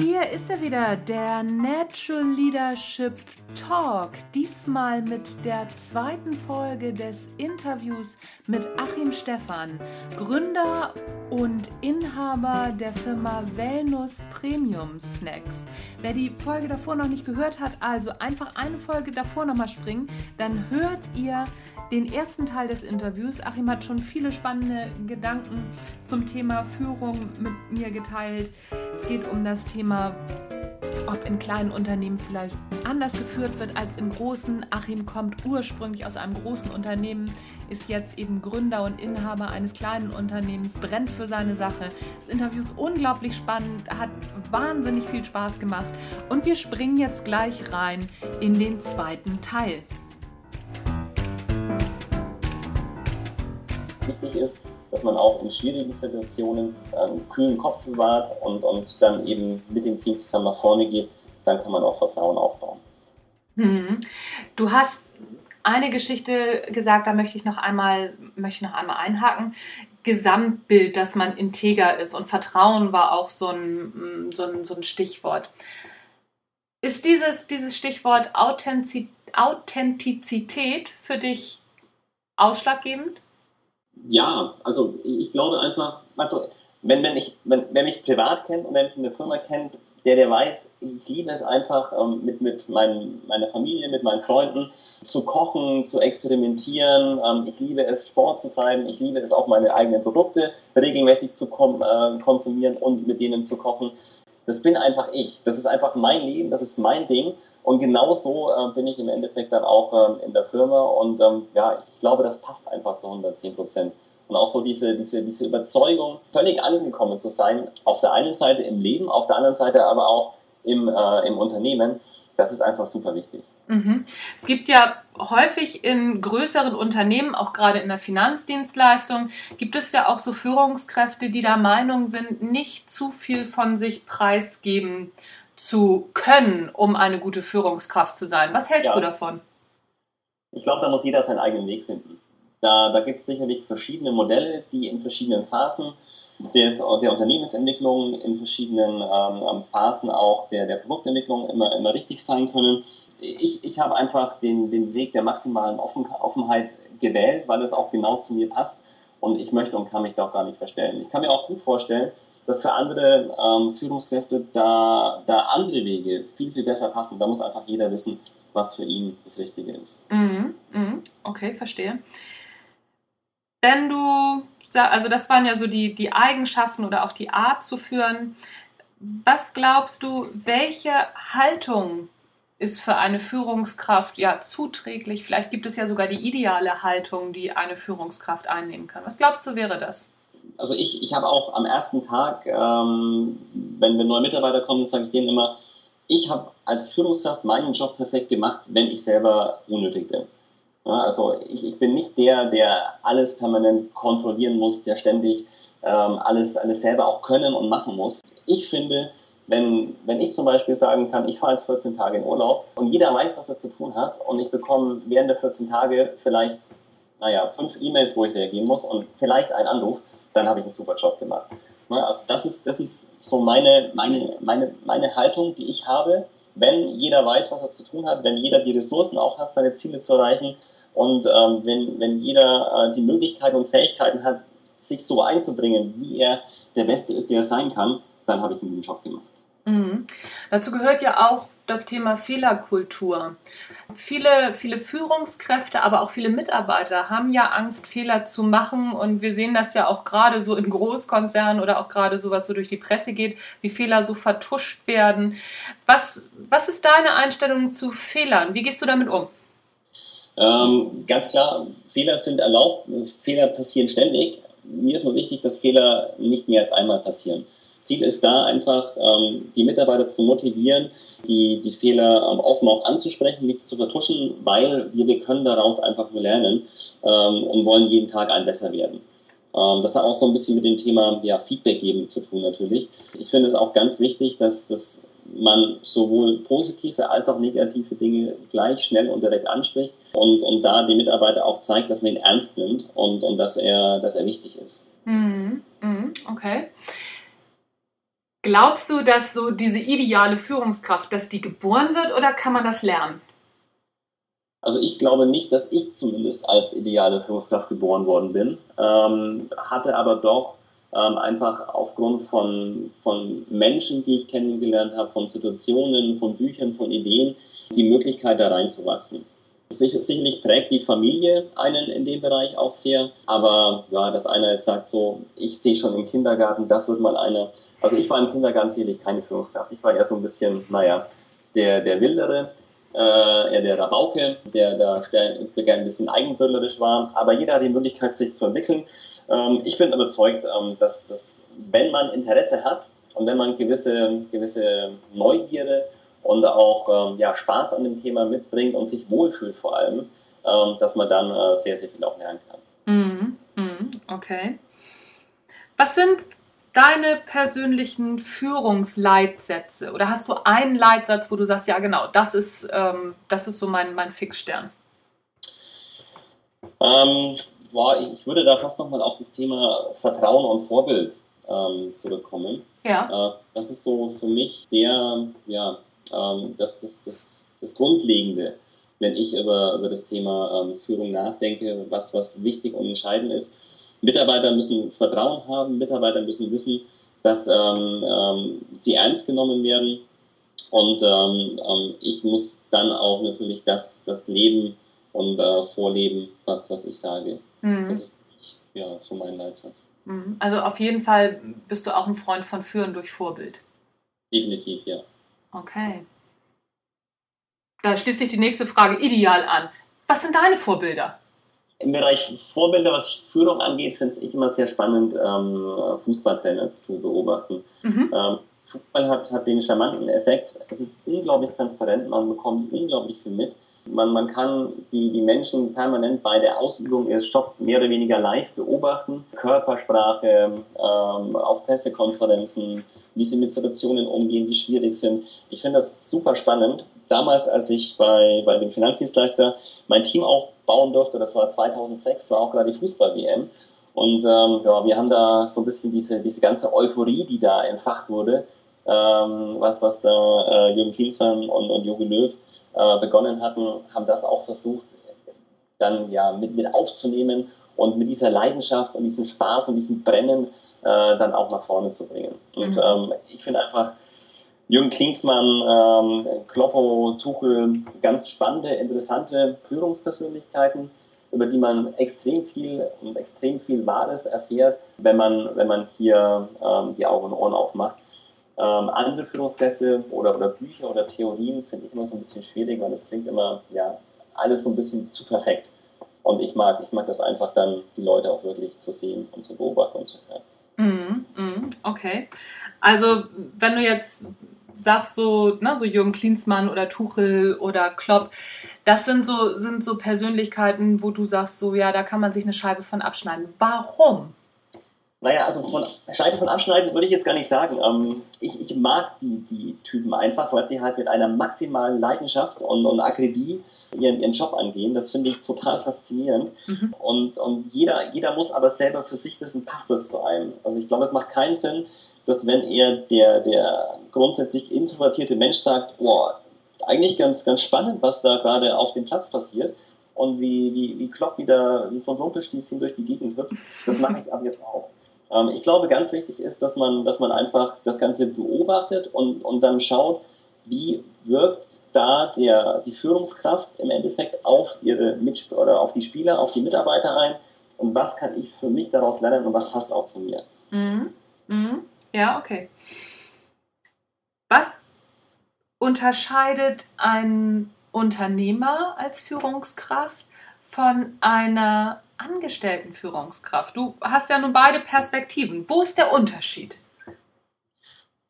Hier ist er wieder, der Natural Leadership Talk. Diesmal mit der zweiten Folge des Interviews mit Achim Stephan, Gründer und Inhaber der Firma Wellness Premium Snacks. Wer die Folge davor noch nicht gehört hat, also einfach eine Folge davor nochmal springen, dann hört ihr den ersten Teil des Interviews. Achim hat schon viele spannende Gedanken zum Thema Führung mit mir geteilt. Es geht um das Thema, ob in kleinen Unternehmen vielleicht anders geführt wird als in großen. Achim kommt ursprünglich aus einem großen Unternehmen, ist jetzt eben Gründer und Inhaber eines kleinen Unternehmens, brennt für seine Sache. Das Interview ist unglaublich spannend, hat wahnsinnig viel Spaß gemacht und wir springen jetzt gleich rein in den zweiten Teil. wichtig ist, dass man auch in schwierigen Situationen einen kühlen Kopf bewahrt und, und dann eben mit dem Team zusammen nach vorne geht, dann kann man auch Vertrauen aufbauen. Mhm. Du hast eine Geschichte gesagt, da möchte ich noch einmal, möchte noch einmal einhaken. Gesamtbild, dass man integer ist und Vertrauen war auch so ein, so ein, so ein Stichwort. Ist dieses, dieses Stichwort Authentizität für dich ausschlaggebend? Ja, also ich glaube einfach, also wenn, wenn, ich, wenn, wer mich privat kennt und wenn mich in der Firma kennt, der, der weiß, ich liebe es einfach, ähm, mit, mit mein, meiner Familie, mit meinen Freunden zu kochen, zu experimentieren. Ähm, ich liebe es, Sport zu treiben. Ich liebe es auch, meine eigenen Produkte regelmäßig zu kom äh, konsumieren und mit denen zu kochen. Das bin einfach ich. Das ist einfach mein Leben, das ist mein Ding. Und genauso äh, bin ich im Endeffekt dann auch ähm, in der Firma und ähm, ja, ich glaube, das passt einfach zu 110 Prozent. Und auch so diese, diese, diese Überzeugung, völlig angekommen zu sein, auf der einen Seite im Leben, auf der anderen Seite aber auch im, äh, im Unternehmen, das ist einfach super wichtig. Mhm. Es gibt ja häufig in größeren Unternehmen, auch gerade in der Finanzdienstleistung, gibt es ja auch so Führungskräfte, die der Meinung sind, nicht zu viel von sich preisgeben zu können, um eine gute Führungskraft zu sein. Was hältst ja. du davon? Ich glaube, da muss jeder seinen eigenen Weg finden. Da, da gibt es sicherlich verschiedene Modelle, die in verschiedenen Phasen des, der Unternehmensentwicklung, in verschiedenen ähm, ähm, Phasen auch der, der Produktentwicklung immer, immer richtig sein können. Ich, ich habe einfach den, den Weg der maximalen Offen, Offenheit gewählt, weil es auch genau zu mir passt und ich möchte und kann mich da auch gar nicht verstellen. Ich kann mir auch gut vorstellen, dass für andere ähm, Führungskräfte da, da andere Wege viel, viel besser passen. Da muss einfach jeder wissen, was für ihn das Richtige ist. Mhm, mhm, okay, verstehe. Wenn du, also das waren ja so die, die Eigenschaften oder auch die Art zu führen. Was glaubst du, welche Haltung ist für eine Führungskraft ja zuträglich? Vielleicht gibt es ja sogar die ideale Haltung, die eine Führungskraft einnehmen kann. Was glaubst du, wäre das? Also ich, ich habe auch am ersten Tag, ähm, wenn, wenn neue Mitarbeiter kommen, sage ich denen immer, ich habe als Führungskraft meinen Job perfekt gemacht, wenn ich selber unnötig bin. Ja, also ich, ich bin nicht der, der alles permanent kontrollieren muss, der ständig ähm, alles, alles selber auch können und machen muss. Ich finde, wenn, wenn ich zum Beispiel sagen kann, ich fahre jetzt 14 Tage in Urlaub und jeder weiß, was er zu tun hat und ich bekomme während der 14 Tage vielleicht, naja, fünf E-Mails, wo ich reagieren muss und vielleicht einen Anruf, dann habe ich einen super Job gemacht. Ne, also das ist, das ist so meine, meine, meine, meine Haltung, die ich habe. Wenn jeder weiß, was er zu tun hat, wenn jeder die Ressourcen auch hat, seine Ziele zu erreichen und ähm, wenn, wenn jeder äh, die Möglichkeiten und Fähigkeiten hat, sich so einzubringen, wie er der Beste ist, der er sein kann, dann habe ich einen guten Job gemacht. Mhm. Dazu gehört ja auch das Thema Fehlerkultur. Viele, viele Führungskräfte, aber auch viele Mitarbeiter haben ja Angst, Fehler zu machen. Und wir sehen das ja auch gerade so in Großkonzernen oder auch gerade so, was so durch die Presse geht, wie Fehler so vertuscht werden. Was, was ist deine Einstellung zu Fehlern? Wie gehst du damit um? Ähm, ganz klar, Fehler sind erlaubt. Fehler passieren ständig. Mir ist nur wichtig, dass Fehler nicht mehr als einmal passieren. Ziel ist da einfach, ähm, die Mitarbeiter zu motivieren, die, die Fehler ähm, offen auch anzusprechen, nichts zu vertuschen, weil wir, wir können daraus einfach nur lernen ähm, und wollen jeden Tag ein besser werden. Ähm, das hat auch so ein bisschen mit dem Thema ja, Feedback geben zu tun natürlich. Ich finde es auch ganz wichtig, dass, dass man sowohl positive als auch negative Dinge gleich schnell und direkt anspricht und, und da die Mitarbeiter auch zeigt, dass man ihn ernst nimmt und, und dass, er, dass er wichtig ist. Mhm. Mhm. Okay. Glaubst du, dass so diese ideale Führungskraft, dass die geboren wird oder kann man das lernen? Also ich glaube nicht, dass ich zumindest als ideale Führungskraft geboren worden bin, ähm, hatte aber doch ähm, einfach aufgrund von, von Menschen, die ich kennengelernt habe, von Situationen, von Büchern, von Ideen, die Möglichkeit da reinzuwachsen. Sicherlich prägt die Familie einen in dem Bereich auch sehr, aber ja, dass einer jetzt sagt so, ich sehe schon im Kindergarten, das wird mal einer. Also ich war im Kindergarten sicherlich keine Führungskraft. Ich war eher so ein bisschen, naja, der, der Wildere, äh, eher der Rabauke, der da gerne ein bisschen eigenbrüllerisch war. Aber jeder hat die Möglichkeit, sich zu entwickeln. Ähm, ich bin überzeugt, ähm, dass, dass wenn man Interesse hat und wenn man gewisse, gewisse Neugierde und auch ähm, ja, Spaß an dem Thema mitbringt und sich wohlfühlt vor allem, ähm, dass man dann äh, sehr, sehr viel auch lernen kann. Mhm. Mhm. Okay. Was sind deine persönlichen Führungsleitsätze? Oder hast du einen Leitsatz, wo du sagst, ja genau, das ist, ähm, das ist so mein, mein Fixstern? Ähm, boah, ich würde da fast nochmal auf das Thema Vertrauen und Vorbild ähm, zurückkommen. Ja. Äh, das ist so für mich der, ja, ähm, das, das, das, das Grundlegende, wenn ich über, über das Thema ähm, Führung nachdenke, was, was wichtig und entscheidend ist. Mitarbeiter müssen Vertrauen haben, Mitarbeiter müssen wissen, dass ähm, ähm, sie ernst genommen werden. Und ähm, ähm, ich muss dann auch natürlich das, das Leben und äh, vorleben, was, was ich sage. Mhm. Das ist ja so mein Leitsatz. Mhm. Also auf jeden Fall bist du auch ein Freund von Führen durch Vorbild. Definitiv, ja. Okay. Da schließt sich die nächste Frage ideal an. Was sind deine Vorbilder? Im Bereich Vorbilder, was Führung angeht, finde ich immer sehr spannend, ähm, Fußballtrainer zu beobachten. Mhm. Ähm, Fußball hat, hat den charmanten Effekt, es ist unglaublich transparent, man bekommt unglaublich viel mit. Man, man kann die, die Menschen permanent bei der Ausübung ihres Jobs mehr oder weniger live beobachten. Körpersprache, ähm, auf Pressekonferenzen, wie sie mit Situationen umgehen, die schwierig sind. Ich finde das super spannend. Damals, als ich bei, bei dem Finanzdienstleister mein Team aufbauen durfte, das war 2006, war auch gerade die Fußball-WM. Und ähm, ja, wir haben da so ein bisschen diese, diese ganze Euphorie, die da entfacht wurde, ähm, was, was da äh, Jürgen Klinsmann und, und Jogi Löw äh, begonnen hatten, haben das auch versucht, dann ja mit, mit aufzunehmen und mit dieser Leidenschaft und diesem Spaß und diesem Brennen äh, dann auch nach vorne zu bringen. Und mhm. ähm, ich finde einfach, Jürgen Klinsmann, ähm, Kloppo, Tuchel, ganz spannende, interessante Führungspersönlichkeiten, über die man extrem viel und extrem viel Wahres erfährt, wenn man, wenn man hier ähm, die Augen und Ohren aufmacht. Ähm, andere Führungskräfte oder, oder Bücher oder Theorien finde ich immer so ein bisschen schwierig, weil es klingt immer, ja, alles so ein bisschen zu perfekt. Und ich mag, ich mag das einfach dann, die Leute auch wirklich zu sehen und zu beobachten und zu hören. Mm, mm, okay. Also, wenn du jetzt sagst, so, ne, so Jürgen Klinsmann oder Tuchel oder Klopp, das sind so, sind so Persönlichkeiten, wo du sagst, so, ja, da kann man sich eine Scheibe von abschneiden. Warum? Naja, also von Scheibe von Abschneiden würde ich jetzt gar nicht sagen. Ähm, ich, ich, mag die, die Typen einfach, weil sie halt mit einer maximalen Leidenschaft und, und Akribie ihren, ihren Job angehen. Das finde ich total faszinierend. Mhm. Und, und jeder, jeder muss aber selber für sich wissen, passt das zu einem. Also ich glaube, es macht keinen Sinn, dass wenn er der, der grundsätzlich introvertierte Mensch sagt, boah, eigentlich ganz, ganz spannend, was da gerade auf dem Platz passiert und wie, wie, wie Klopp wieder wie so ein Rumpelstilzchen durch die Gegend hüpft, das mache ich ab jetzt auch. Ähm, ich glaube, ganz wichtig ist, dass man, dass man einfach das Ganze beobachtet und, und dann schaut, wie wirkt da der, die Führungskraft im Endeffekt auf ihre Mitsp oder auf die Spieler, auf die Mitarbeiter ein und was kann ich für mich daraus lernen und was passt auch zu mir. Mhm. Mhm. Ja, okay. Was unterscheidet ein Unternehmer als Führungskraft von einer Angestelltenführungskraft? Du hast ja nun beide Perspektiven. Wo ist der Unterschied?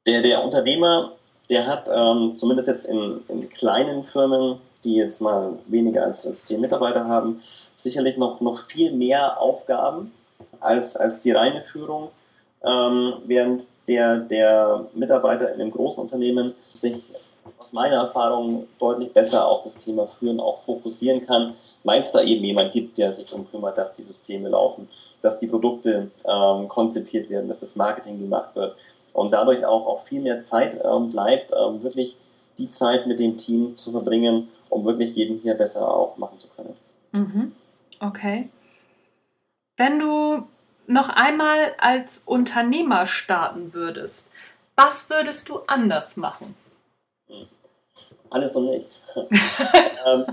Der, der Unternehmer, der hat ähm, zumindest jetzt in, in, kleinen Firmen, die jetzt mal weniger als, als zehn Mitarbeiter haben, sicherlich noch, noch viel mehr Aufgaben als, als die reine Führung, ähm, während der, der Mitarbeiter in einem großen Unternehmen sich aus meiner Erfahrung deutlich besser auf das Thema Führen auch fokussieren kann, weil es da eben jemand gibt, der sich darum kümmert, dass die Systeme laufen, dass die Produkte ähm, konzipiert werden, dass das Marketing gemacht wird, und dadurch auch, auch viel mehr Zeit ähm, bleibt, ähm, wirklich die Zeit mit dem Team zu verbringen, um wirklich jeden hier besser auch machen zu können. Mhm. Okay. Wenn du noch einmal als Unternehmer starten würdest, was würdest du anders machen? Alles und nichts. ähm,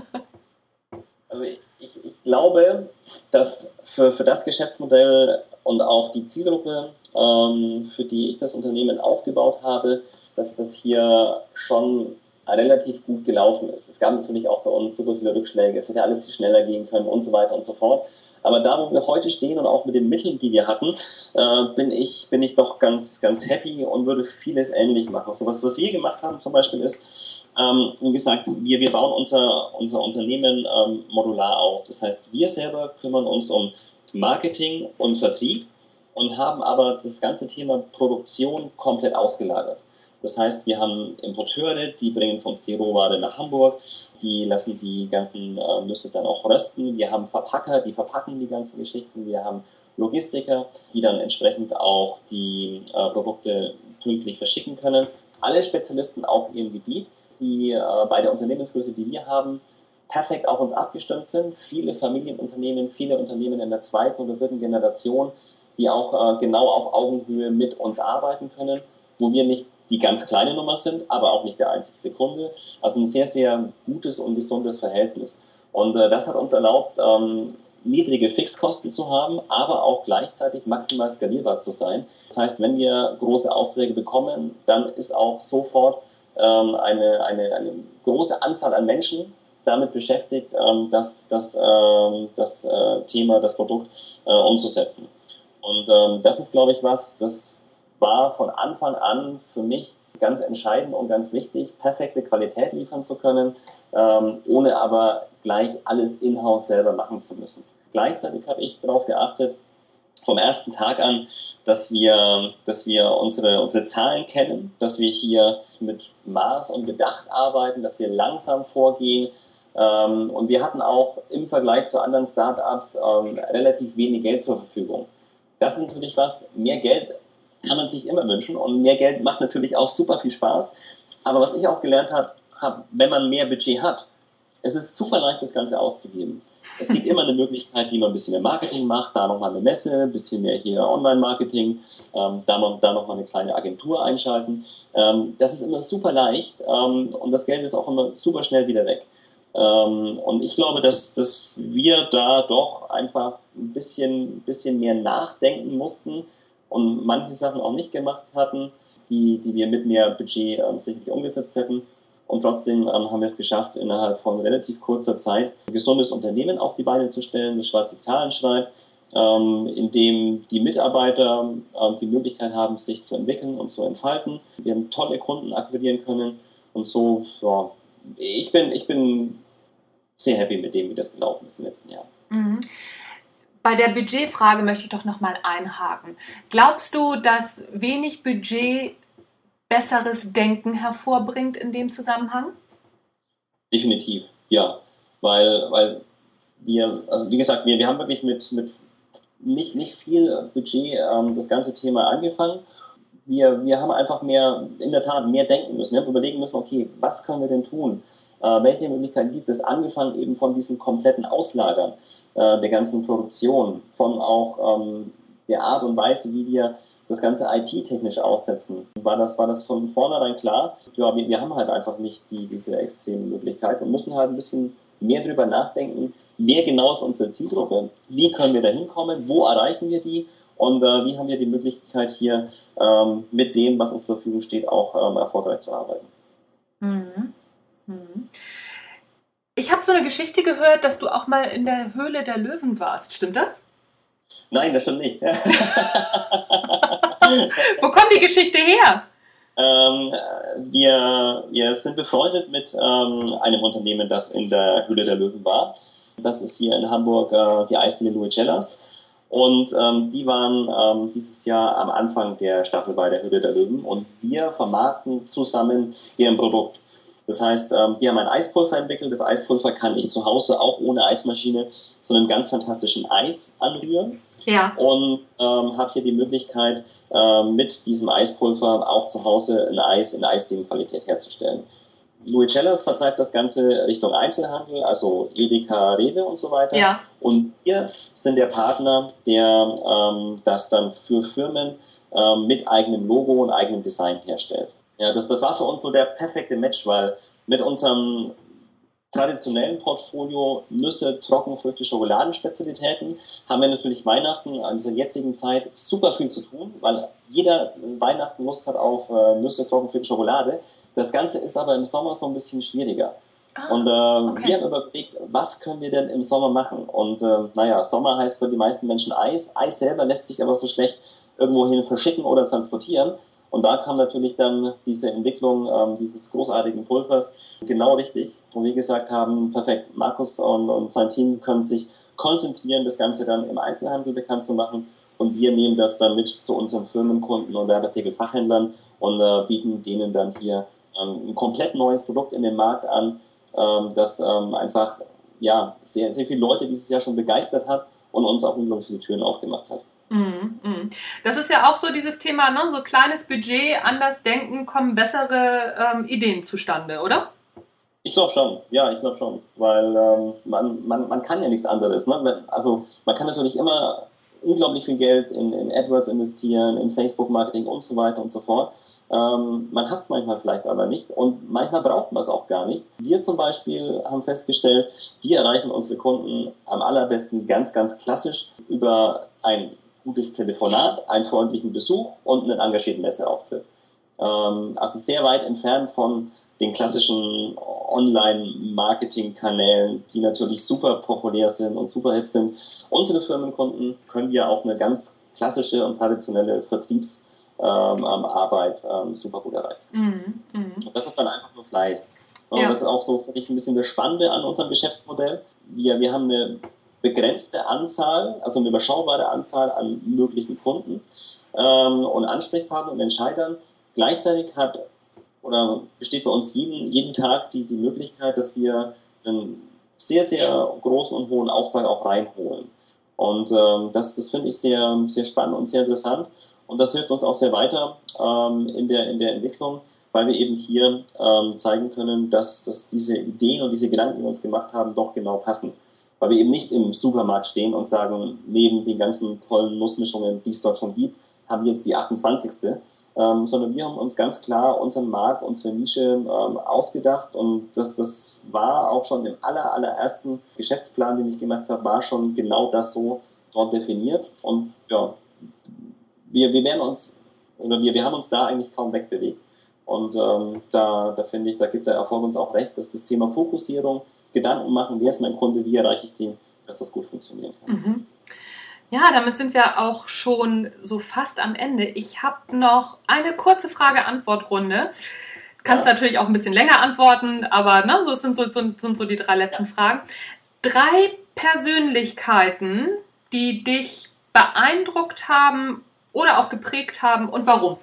also ich, ich, glaube, dass für, für das Geschäftsmodell und auch die Zielgruppe, ähm, für die ich das Unternehmen aufgebaut habe, dass das hier schon relativ gut gelaufen ist. Es gab natürlich auch bei uns super viele Rückschläge, es hätte alles viel schneller gehen können und so weiter und so fort. Aber da, wo wir heute stehen und auch mit den Mitteln, die wir hatten, äh, bin, ich, bin ich doch ganz, ganz happy und würde vieles ähnlich machen. So was, was wir gemacht haben zum Beispiel ist, ähm, wie gesagt, wir, wir bauen unser, unser Unternehmen ähm, modular auf. Das heißt, wir selber kümmern uns um Marketing und Vertrieb und haben aber das ganze Thema Produktion komplett ausgelagert. Das heißt, wir haben Importeure, die bringen vom Rohware nach Hamburg, die lassen die ganzen äh, Nüsse dann auch rösten. Wir haben Verpacker, die verpacken die ganzen Geschichten. Wir haben Logistiker, die dann entsprechend auch die äh, Produkte pünktlich verschicken können. Alle Spezialisten auf ihrem Gebiet, die äh, bei der Unternehmensgröße, die wir haben, perfekt auf uns abgestimmt sind. Viele Familienunternehmen, viele Unternehmen in der zweiten oder dritten Generation, die auch äh, genau auf Augenhöhe mit uns arbeiten können, wo wir nicht die ganz kleine Nummer sind, aber auch nicht der einzigste Kunde. Also ein sehr, sehr gutes und gesundes Verhältnis. Und äh, das hat uns erlaubt, ähm, niedrige Fixkosten zu haben, aber auch gleichzeitig maximal skalierbar zu sein. Das heißt, wenn wir große Aufträge bekommen, dann ist auch sofort ähm, eine, eine, eine große Anzahl an Menschen damit beschäftigt, ähm, das, das, ähm, das äh, Thema, das Produkt äh, umzusetzen. Und ähm, das ist, glaube ich, was, das war von Anfang an für mich ganz entscheidend und ganz wichtig, perfekte Qualität liefern zu können, ähm, ohne aber gleich alles in-house selber machen zu müssen. Gleichzeitig habe ich darauf geachtet, vom ersten Tag an, dass wir, dass wir unsere, unsere Zahlen kennen, dass wir hier mit Maß und Bedacht arbeiten, dass wir langsam vorgehen. Ähm, und wir hatten auch im Vergleich zu anderen Startups ähm, relativ wenig Geld zur Verfügung. Das ist natürlich was, mehr Geld kann man sich immer wünschen und mehr Geld macht natürlich auch super viel Spaß. Aber was ich auch gelernt habe, hab, wenn man mehr Budget hat, es ist super leicht, das Ganze auszugeben. Es gibt immer eine Möglichkeit, wie man ein bisschen mehr Marketing macht, da nochmal eine Messe, ein bisschen mehr hier Online-Marketing, ähm, da, noch, nochmal eine kleine Agentur einschalten. Ähm, das ist immer super leicht ähm, und das Geld ist auch immer super schnell wieder weg. Ähm, und ich glaube, dass, dass wir da doch einfach ein bisschen, bisschen mehr nachdenken mussten, und manche Sachen auch nicht gemacht hatten, die, die wir mit mehr Budget ähm, sicherlich umgesetzt hätten. Und trotzdem ähm, haben wir es geschafft, innerhalb von relativ kurzer Zeit ein gesundes Unternehmen auf die Beine zu stellen, das schwarze Zahlen schreibt, ähm, in dem die Mitarbeiter ähm, die Möglichkeit haben, sich zu entwickeln und zu entfalten. Wir haben tolle Kunden akquirieren können und so, ja, ich bin, ich bin sehr happy mit dem, wie das gelaufen ist im letzten Jahr. Mhm. Bei der Budgetfrage möchte ich doch nochmal einhaken. Glaubst du, dass wenig Budget besseres Denken hervorbringt in dem Zusammenhang? Definitiv, ja. Weil, weil wir, also wie gesagt, wir, wir haben wirklich mit, mit nicht, nicht viel Budget ähm, das ganze Thema angefangen. Wir, wir haben einfach mehr, in der Tat, mehr denken müssen. Wir haben überlegen müssen, okay, was können wir denn tun? Äh, welche Möglichkeiten gibt es? Angefangen eben von diesem kompletten Auslagern äh, der ganzen Produktion, von auch ähm, der Art und Weise, wie wir das Ganze IT-technisch aussetzen. War das, war das von vornherein klar? Ja, wir, wir haben halt einfach nicht die, diese extremen Möglichkeiten und müssen halt ein bisschen mehr darüber nachdenken, wer genau ist unsere Zielgruppe, wie können wir da hinkommen, wo erreichen wir die und äh, wie haben wir die Möglichkeit hier ähm, mit dem, was uns zur Verfügung steht, auch ähm, erfolgreich zu arbeiten. Mhm. Mhm. Ich habe so eine Geschichte gehört, dass du auch mal in der Höhle der Löwen warst. Stimmt das? Nein, das stimmt nicht. Wo kommt die Geschichte her? Ähm, wir, wir sind befreundet mit ähm, einem Unternehmen, das in der Höhle der Löwen war. Das ist hier in Hamburg äh, die Eisdiele Luicellas. Und ähm, die waren ähm, dieses Jahr am Anfang der Staffel bei der Höhle der Löwen. Und wir vermarkten zusammen deren Produkt. Das heißt, ähm, die haben ein Eispulver entwickelt. Das Eispulver kann ich zu Hause auch ohne Eismaschine zu einem ganz fantastischen Eis anrühren. ja. und ähm, habe hier die Möglichkeit, äh, mit diesem Eispulver auch zu Hause ein Eis in Eisdienqualität herzustellen. Louis Cellers vertreibt das Ganze Richtung Einzelhandel, also Edeka, Rewe und so weiter. Ja. Und wir sind der Partner, der ähm, das dann für Firmen ähm, mit eigenem Logo und eigenem Design herstellt. Ja, das, das war für uns so der perfekte Match, weil mit unserem traditionellen Portfolio Nüsse, Trockenfrüchte, Schokoladenspezialitäten haben wir natürlich Weihnachten an dieser jetzigen Zeit super viel zu tun, weil jeder Weihnachten Lust hat auf äh, Nüsse, Trockenfrüchte, Schokolade. Das Ganze ist aber im Sommer so ein bisschen schwieriger. Ah, und äh, okay. wir haben überlegt, was können wir denn im Sommer machen? Und äh, naja, Sommer heißt für die meisten Menschen Eis. Eis selber lässt sich aber so schlecht irgendwohin verschicken oder transportieren. Und da kam natürlich dann diese Entwicklung ähm, dieses großartigen Pulvers genau richtig, wo wir gesagt haben, perfekt, Markus und, und sein Team können sich konzentrieren, das Ganze dann im Einzelhandel bekannt zu machen. Und wir nehmen das dann mit zu unseren Firmenkunden und Werbeartikelfachhändlern und äh, bieten denen dann hier ähm, ein komplett neues Produkt in den Markt an, ähm, das ähm, einfach ja, sehr, sehr viele Leute dieses Jahr schon begeistert hat und uns auch unglaublich viele Türen aufgemacht hat. Mhm, mhm. Das ist ja auch so dieses Thema, ne? so kleines Budget, anders denken, kommen bessere ähm, Ideen zustande, oder? Ich glaube schon, ja, ich glaube schon, weil ähm, man, man, man kann ja nichts anderes. Ne? Also man kann natürlich immer unglaublich viel Geld in, in AdWords investieren, in Facebook-Marketing und so weiter und so fort. Ähm, man hat es manchmal vielleicht aber nicht und manchmal braucht man es auch gar nicht. Wir zum Beispiel haben festgestellt, wir erreichen unsere Kunden am allerbesten ganz, ganz klassisch über ein gutes Telefonat, einen freundlichen Besuch und einen engagierten Messeauftritt. Ähm, also sehr weit entfernt von den klassischen Online-Marketing-Kanälen, die natürlich super populär sind und super hip sind. Unsere Firmenkunden können wir auf eine ganz klassische und traditionelle Vertriebsarbeit ähm, ähm, super gut erreichen. Mhm, mh. Das ist dann einfach nur Fleiß. Und ja. das ist auch so für mich ein bisschen das Spannende an unserem Geschäftsmodell. Wir, wir haben eine begrenzte Anzahl, also eine überschaubare Anzahl an möglichen Kunden ähm, und Ansprechpartnern und Entscheidern. Gleichzeitig hat oder besteht bei uns jeden, jeden Tag die, die Möglichkeit, dass wir einen sehr, sehr großen und hohen Auftrag auch reinholen. Und ähm, das, das finde ich sehr, sehr spannend und sehr interessant. Und das hilft uns auch sehr weiter ähm, in, der, in der Entwicklung, weil wir eben hier ähm, zeigen können, dass, dass diese Ideen und diese Gedanken, die wir uns gemacht haben, doch genau passen weil wir eben nicht im Supermarkt stehen und sagen, neben den ganzen tollen Nussmischungen, die es dort schon gibt, haben wir jetzt die 28. Ähm, sondern wir haben uns ganz klar unseren Markt, unsere Nische ähm, ausgedacht und das, das war auch schon im aller, allerersten Geschäftsplan, den ich gemacht habe, war schon genau das so dort definiert und ja, wir, wir werden uns oder wir, wir haben uns da eigentlich kaum wegbewegt und ähm, da, da finde ich, da gibt der Erfolg uns auch recht, dass das Thema Fokussierung Gedanken machen, wer ist mein Kunde, wie erreiche ich den, dass das gut funktionieren kann. Mhm. Ja, damit sind wir auch schon so fast am Ende. Ich habe noch eine kurze Frage-Antwort-Runde. Kannst ja. natürlich auch ein bisschen länger antworten, aber ne, so sind so, so, sind so die drei letzten ja. Fragen. Drei Persönlichkeiten, die dich beeindruckt haben oder auch geprägt haben und warum?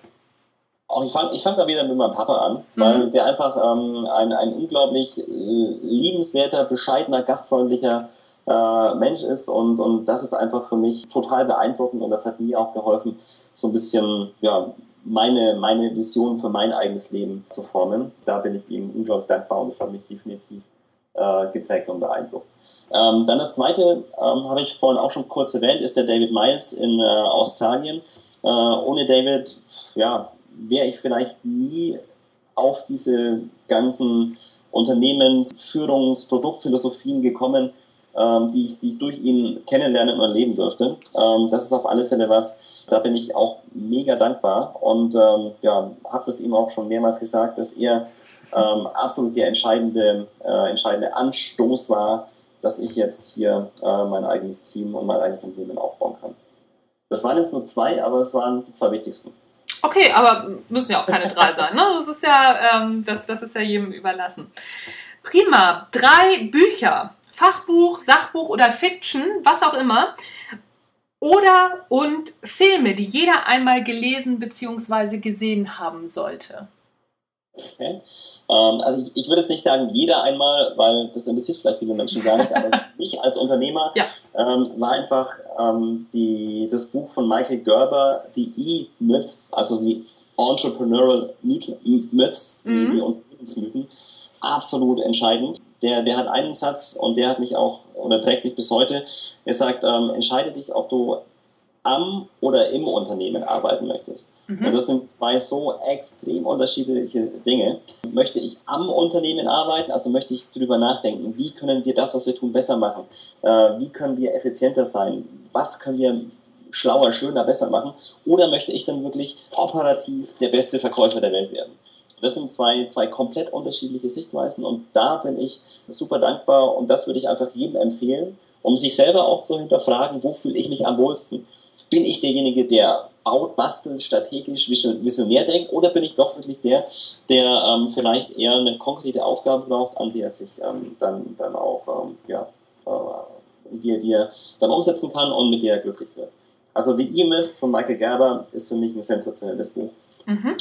Auch ich fange ich fang da wieder mit meinem Papa an, weil mhm. der einfach ähm, ein, ein unglaublich äh, liebenswerter, bescheidener, gastfreundlicher äh, Mensch ist und, und das ist einfach für mich total beeindruckend und das hat mir auch geholfen, so ein bisschen ja, meine, meine Vision für mein eigenes Leben zu formen. Da bin ich ihm unglaublich dankbar und das hat mich definitiv äh, geprägt und beeindruckt. Ähm, dann das zweite, ähm, habe ich vorhin auch schon kurz erwähnt, ist der David Miles in äh, Australien. Äh, ohne David, ja, wäre ich vielleicht nie auf diese ganzen Unternehmensführungs-, Produktphilosophien gekommen, ähm, die, ich, die ich durch ihn kennenlernen und erleben durfte. Ähm, das ist auf alle Fälle was, da bin ich auch mega dankbar und ähm, ja, habe das ihm auch schon mehrmals gesagt, dass er ähm, absolut der entscheidende, äh, entscheidende Anstoß war, dass ich jetzt hier äh, mein eigenes Team und mein eigenes Unternehmen aufbauen kann. Das waren jetzt nur zwei, aber es waren die zwei wichtigsten. Okay, aber müssen ja auch keine drei sein. Ne? Das ist ja, ähm, das, das ist ja jedem überlassen. Prima. Drei Bücher. Fachbuch, Sachbuch oder Fiction, was auch immer. Oder und Filme, die jeder einmal gelesen bzw. gesehen haben sollte. Okay. Ähm, also ich, ich, würde jetzt nicht sagen, jeder einmal, weil das interessiert vielleicht viele Menschen gar nicht, aber ich als Unternehmer ja. ähm, war einfach ähm, die, das Buch von Michael Gerber, die E-Myths, also die Entrepreneurial Myths, mhm. die Unternehmensmythen, absolut entscheidend. Der, der hat einen Satz und der hat mich auch, oder trägt mich bis heute. Er sagt, ähm, entscheide dich, ob du am oder im Unternehmen arbeiten möchtest. Mhm. Und das sind zwei so extrem unterschiedliche Dinge. Möchte ich am Unternehmen arbeiten, also möchte ich darüber nachdenken, wie können wir das, was wir tun, besser machen? Äh, wie können wir effizienter sein? Was können wir schlauer, schöner, besser machen? Oder möchte ich dann wirklich operativ der beste Verkäufer der Welt werden? Das sind zwei, zwei komplett unterschiedliche Sichtweisen und da bin ich super dankbar und das würde ich einfach jedem empfehlen, um sich selber auch zu hinterfragen, wo fühle ich mich am wohlsten? Bin ich derjenige, der baut, bastelt, strategisch, visionär denkt, oder bin ich doch wirklich der, der ähm, vielleicht eher eine konkrete Aufgabe braucht, an der er sich ähm, dann, dann auch ähm, ja, äh, die, er, die er dann umsetzen kann und mit der er glücklich wird. Also The E-Myth von Michael Gerber ist für mich ein sensationelles Buch. Mhm.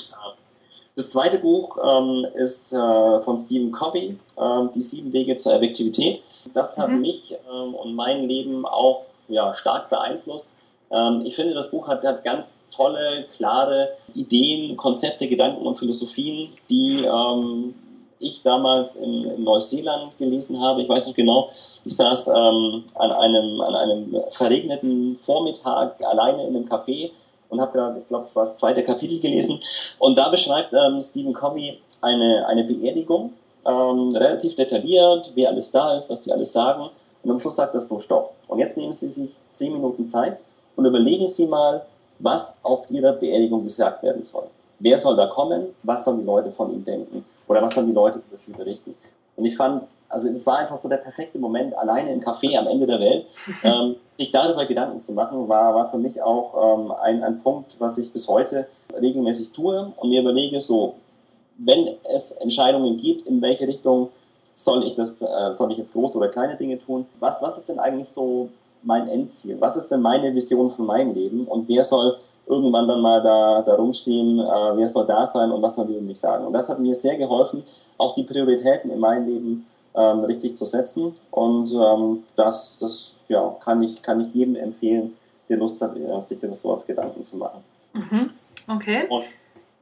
Das zweite Buch ähm, ist äh, von Stephen Covey, äh, Die sieben Wege zur Effektivität. Das hat mhm. mich ähm, und mein Leben auch ja, stark beeinflusst. Ähm, ich finde, das Buch hat, hat, ganz tolle, klare Ideen, Konzepte, Gedanken und Philosophien, die ähm, ich damals in, in, Neuseeland gelesen habe. Ich weiß nicht genau, ich saß ähm, an, einem, an einem verregneten Vormittag alleine in einem Café und habe gerade, ich glaube, es war das zweite Kapitel gelesen. Und da beschreibt ähm, Stephen Covey eine, eine Beerdigung, ähm, relativ detailliert, wer alles da ist, was die alles sagen. Und am Schluss sagt das so, stopp. Und jetzt nehmen Sie sich zehn Minuten Zeit und überlegen Sie mal, was auf Ihrer Beerdigung gesagt werden soll. Wer soll da kommen? Was sollen die Leute von ihm denken? Oder was sollen die Leute über Sie berichten? Und ich fand, also es war einfach so der perfekte Moment, alleine im Café am Ende der Welt, ähm, sich darüber Gedanken zu machen, war, war für mich auch ähm, ein, ein Punkt, was ich bis heute regelmäßig tue und mir überlege, so, wenn es Entscheidungen gibt, in welche Richtung soll ich das, äh, soll ich jetzt große oder kleine Dinge tun? Was, was ist denn eigentlich so mein Endziel? Was ist denn meine Vision von meinem Leben? Und wer soll irgendwann dann mal da, da rumstehen, äh, wer soll da sein und was soll die mich sagen? Und das hat mir sehr geholfen, auch die Prioritäten in meinem Leben ähm, richtig zu setzen. Und ähm, das, das ja, kann, ich, kann ich jedem empfehlen, der Lust hat, sich über sowas Gedanken zu machen. Mhm. Okay. Und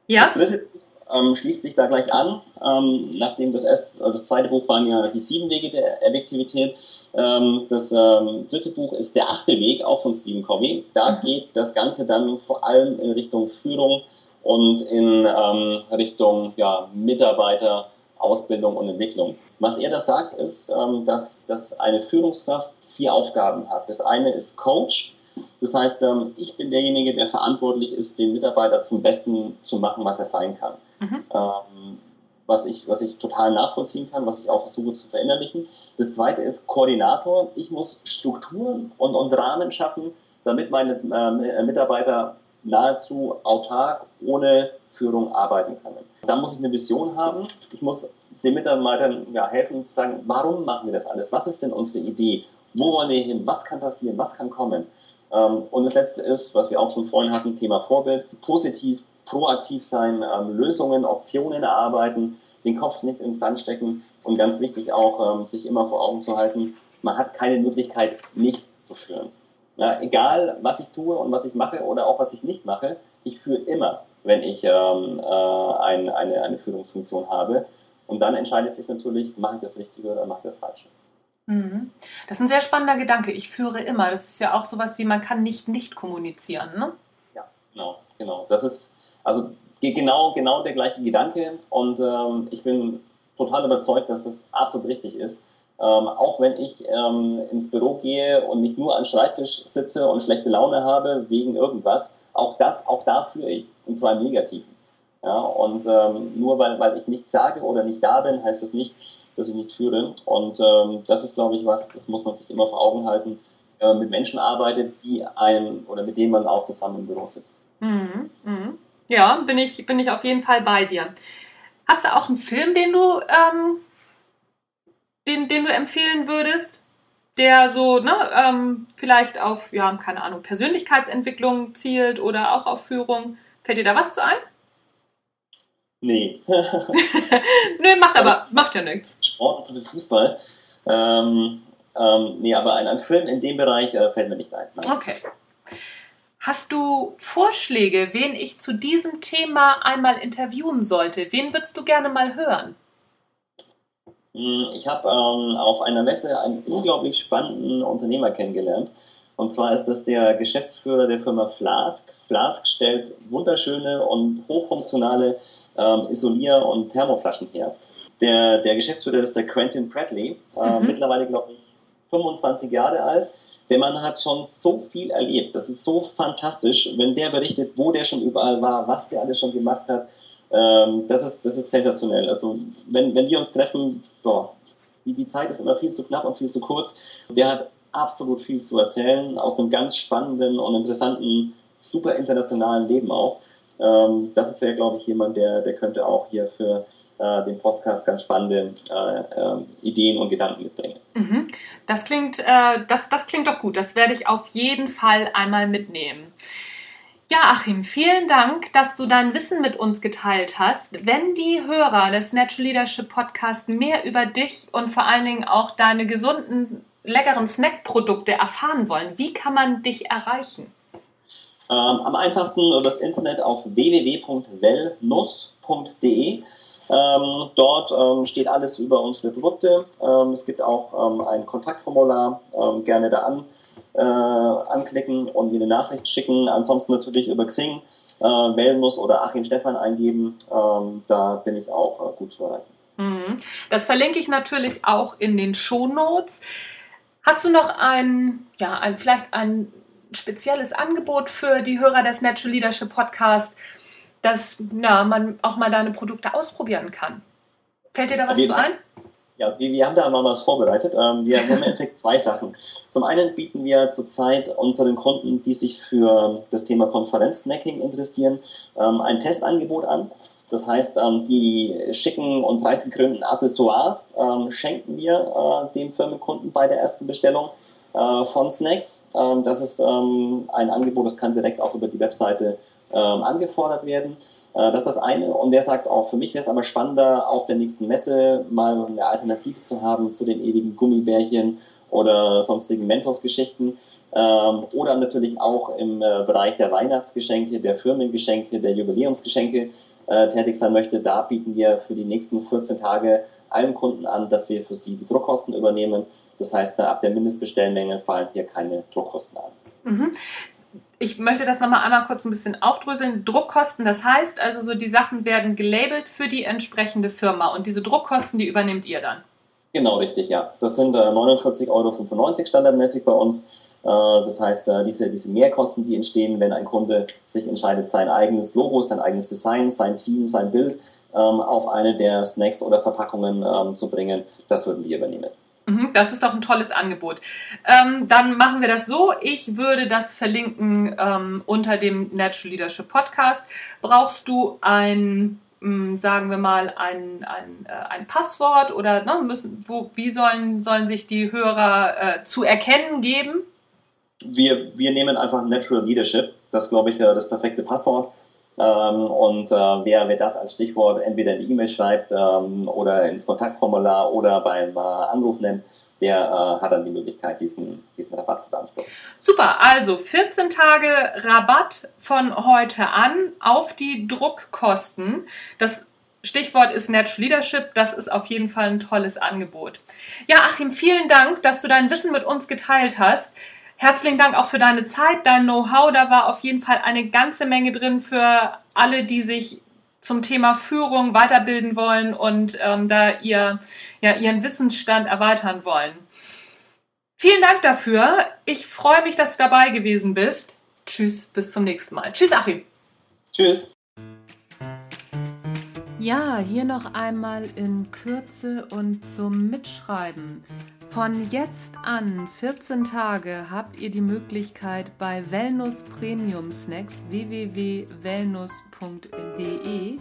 ja. Das dritte ähm, schließt sich da gleich an. Ähm, nachdem das, erste, also das zweite Buch waren ja die sieben Wege der Effektivität. Ähm, das ähm, dritte Buch ist der achte Weg, auch von Stephen Covey. Da mhm. geht das Ganze dann vor allem in Richtung Führung und in ähm, Richtung ja, Mitarbeiter, Ausbildung und Entwicklung. Was er da sagt, ist, ähm, dass, dass eine Führungskraft vier Aufgaben hat. Das eine ist Coach, das heißt, ich bin derjenige, der verantwortlich ist, den Mitarbeiter zum Besten zu machen, was er sein kann. Mhm. Ähm, was, ich, was ich total nachvollziehen kann, was ich auch versuche zu verinnerlichen. Das zweite ist Koordinator. Ich muss Strukturen und, und Rahmen schaffen, damit meine äh, Mitarbeiter nahezu autark ohne Führung arbeiten können. Da muss ich eine Vision haben. Ich muss den Mitarbeitern ja, helfen zu sagen, warum machen wir das alles? Was ist denn unsere Idee? Wo wollen wir hin? Was kann passieren? Was kann kommen? Ähm, und das letzte ist, was wir auch schon vorhin hatten, Thema Vorbild. Positiv proaktiv sein, ähm, Lösungen, Optionen erarbeiten, den Kopf nicht im Sand stecken und ganz wichtig auch, ähm, sich immer vor Augen zu halten, man hat keine Möglichkeit, nicht zu führen. Ja, egal, was ich tue und was ich mache oder auch was ich nicht mache, ich führe immer, wenn ich ähm, äh, ein, eine, eine Führungsfunktion habe. Und dann entscheidet sich natürlich, mache ich das Richtige oder mache ich das Falsche. Mhm. Das ist ein sehr spannender Gedanke. Ich führe immer. Das ist ja auch sowas wie, man kann nicht nicht kommunizieren. Ne? Ja, genau, genau. Das ist also genau, genau der gleiche Gedanke und ähm, ich bin total überzeugt, dass das absolut richtig ist. Ähm, auch wenn ich ähm, ins Büro gehe und nicht nur am Schreibtisch sitze und schlechte Laune habe wegen irgendwas, auch das, auch da führe ich, und zwar im Negativen. Ja, und ähm, nur weil, weil ich nichts sage oder nicht da bin, heißt das nicht, dass ich nicht führe. Und ähm, das ist, glaube ich, was, das muss man sich immer vor Augen halten, äh, mit Menschen arbeitet, die einem oder mit denen man auch zusammen im Büro sitzt. Mhm. Mhm. Ja, bin ich, bin ich auf jeden Fall bei dir. Hast du auch einen Film, den du, ähm, den, den du empfehlen würdest, der so, ne, ähm, vielleicht auf, ja, keine Ahnung, Persönlichkeitsentwicklung zielt oder auch auf Führung? Fällt dir da was zu ein? Nee. nee, macht aber, macht ja nichts. Sport und Fußball. Ähm, Ähm, nee, aber ein, ein Film in dem Bereich äh, fällt mir nicht ein. Nein. Okay. Hast du Vorschläge, wen ich zu diesem Thema einmal interviewen sollte? Wen würdest du gerne mal hören? Hm, ich habe ähm, auf einer Messe einen unglaublich spannenden Unternehmer kennengelernt. Und zwar ist das der Geschäftsführer der Firma Flask. Flask stellt wunderschöne und hochfunktionale ähm, Isolier- und Thermoflaschen her. Der, der Geschäftsführer ist der Quentin Bradley, äh, mhm. mittlerweile, glaube ich, 25 Jahre alt. Der Mann hat schon so viel erlebt. Das ist so fantastisch, wenn der berichtet, wo der schon überall war, was der alles schon gemacht hat. Ähm, das, ist, das ist sensationell. Also, wenn, wenn wir uns treffen, boah, die, die Zeit ist immer viel zu knapp und viel zu kurz. Der hat absolut viel zu erzählen aus einem ganz spannenden und interessanten, super internationalen Leben auch. Ähm, das wäre, glaube ich, jemand, der, der könnte auch hier für äh, den Podcast ganz spannende äh, äh, Ideen und Gedanken mitbringen. Mhm. Das klingt, äh, das, das klingt doch gut. Das werde ich auf jeden Fall einmal mitnehmen. Ja, Achim, vielen Dank, dass du dein Wissen mit uns geteilt hast. Wenn die Hörer des Natural Leadership Podcasts mehr über dich und vor allen Dingen auch deine gesunden, leckeren Snackprodukte erfahren wollen, wie kann man dich erreichen? Ähm, am einfachsten das Internet auf www.wellnuss.de. Ähm, dort ähm, steht alles über unsere Produkte. Ähm, es gibt auch ähm, ein Kontaktformular, ähm, gerne da an, äh, anklicken und mir eine Nachricht schicken. Ansonsten natürlich über Xing, äh, Wellnuss oder Achim Stefan eingeben. Ähm, da bin ich auch äh, gut zu erreichen. Mhm. Das verlinke ich natürlich auch in den Shownotes. Hast du noch ein, ja, ein, vielleicht ein spezielles Angebot für die Hörer des Natural Leadership Podcast? Dass ja, man auch mal deine Produkte ausprobieren kann. Fällt dir da was zu ein? Ja, wir, wir haben da mal was vorbereitet. Ähm, wir haben im Endeffekt zwei Sachen. Zum einen bieten wir zurzeit unseren Kunden, die sich für das Thema Konferenz-Snacking interessieren, ähm, ein Testangebot an. Das heißt, ähm, die schicken und preisgekrönten Accessoires schenken wir äh, dem Firmenkunden bei der ersten Bestellung äh, von Snacks. Das ist ein Angebot, das kann direkt auch über die Webseite angefordert werden. Äh, das ist das eine. Und der sagt auch, für mich wäre es aber spannender, auf der nächsten Messe mal eine Alternative zu haben zu den ewigen Gummibärchen oder sonstigen Mentos-Geschichten. Ähm, oder natürlich auch im äh, Bereich der Weihnachtsgeschenke, der Firmengeschenke, der Jubiläumsgeschenke äh, tätig sein möchte. Da bieten wir für die nächsten 14 Tage allen Kunden an, dass wir für sie die Druckkosten übernehmen. Das heißt, ab der Mindestbestellmenge fallen hier keine Druckkosten an. Mhm ich möchte das nochmal einmal kurz ein bisschen aufdröseln. Druckkosten, das heißt also so, die Sachen werden gelabelt für die entsprechende Firma und diese Druckkosten, die übernehmt ihr dann? Genau, richtig, ja. Das sind äh, 49,95 Euro standardmäßig bei uns. Äh, das heißt, äh, diese, diese Mehrkosten, die entstehen, wenn ein Kunde sich entscheidet, sein eigenes Logo, sein eigenes Design, sein Team, sein Bild ähm, auf eine der Snacks oder Verpackungen ähm, zu bringen, das würden wir übernehmen. Mhm, das ist doch ein tolles Angebot. Ähm, dann machen wir das so. Ich würde das verlinken ähm, unter dem Natural Leadership Podcast. Brauchst du ein, mh, mm, sagen wir mal, ein, ein, äh, ein Passwort oder ne, müssen, wo, wie sollen, sollen sich die Hörer äh, zu erkennen geben? Wir, wir nehmen einfach Natural Leadership. Das glaube ich das perfekte Passwort. Ähm, und äh, wer, wer das als Stichwort entweder in die E-Mail schreibt ähm, oder ins Kontaktformular oder beim äh, Anruf nennt, der äh, hat dann die Möglichkeit, diesen, diesen Rabatt zu beanspruchen. Super, also 14 Tage Rabatt von heute an auf die Druckkosten. Das Stichwort ist Natural Leadership. Das ist auf jeden Fall ein tolles Angebot. Ja, Achim, vielen Dank, dass du dein Wissen mit uns geteilt hast. Herzlichen Dank auch für deine Zeit, dein Know-how. Da war auf jeden Fall eine ganze Menge drin für alle, die sich zum Thema Führung weiterbilden wollen und ähm, da ihr, ja, ihren Wissensstand erweitern wollen. Vielen Dank dafür. Ich freue mich, dass du dabei gewesen bist. Tschüss, bis zum nächsten Mal. Tschüss, Achim. Tschüss. Ja, hier noch einmal in Kürze und zum Mitschreiben. Von jetzt an 14 Tage habt ihr die Möglichkeit bei Wellness Premium Snacks www.wellnus.de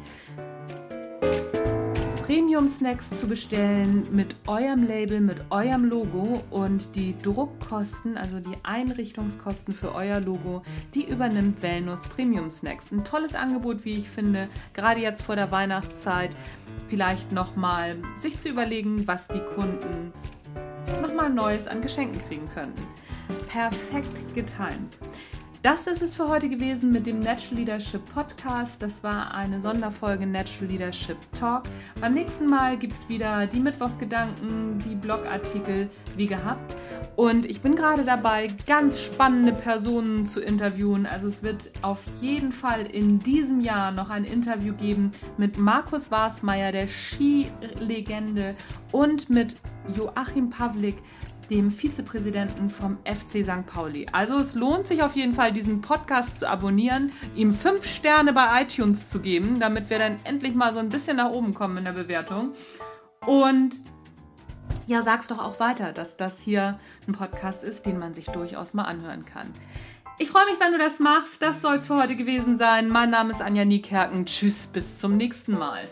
Premium Snacks zu bestellen mit eurem Label, mit eurem Logo und die Druckkosten, also die Einrichtungskosten für euer Logo, die übernimmt Wellnus Premium Snacks. Ein tolles Angebot, wie ich finde, gerade jetzt vor der Weihnachtszeit vielleicht nochmal sich zu überlegen, was die Kunden nochmal Neues an Geschenken kriegen könnten. Perfekt getimt. Das ist es für heute gewesen mit dem Natural Leadership Podcast. Das war eine Sonderfolge Natural Leadership Talk. Beim nächsten Mal gibt es wieder die Mittwochsgedanken, die Blogartikel wie gehabt. Und ich bin gerade dabei, ganz spannende Personen zu interviewen. Also es wird auf jeden Fall in diesem Jahr noch ein Interview geben mit Markus Wasmeier, der Skilegende, und mit Joachim Pavlik, dem Vizepräsidenten vom FC St. Pauli. Also es lohnt sich auf jeden Fall, diesen Podcast zu abonnieren, ihm fünf Sterne bei iTunes zu geben, damit wir dann endlich mal so ein bisschen nach oben kommen in der Bewertung. Und ja, sag's doch auch weiter, dass das hier ein Podcast ist, den man sich durchaus mal anhören kann. Ich freue mich, wenn du das machst. Das soll es für heute gewesen sein. Mein Name ist Anja Niekerken. Tschüss, bis zum nächsten Mal.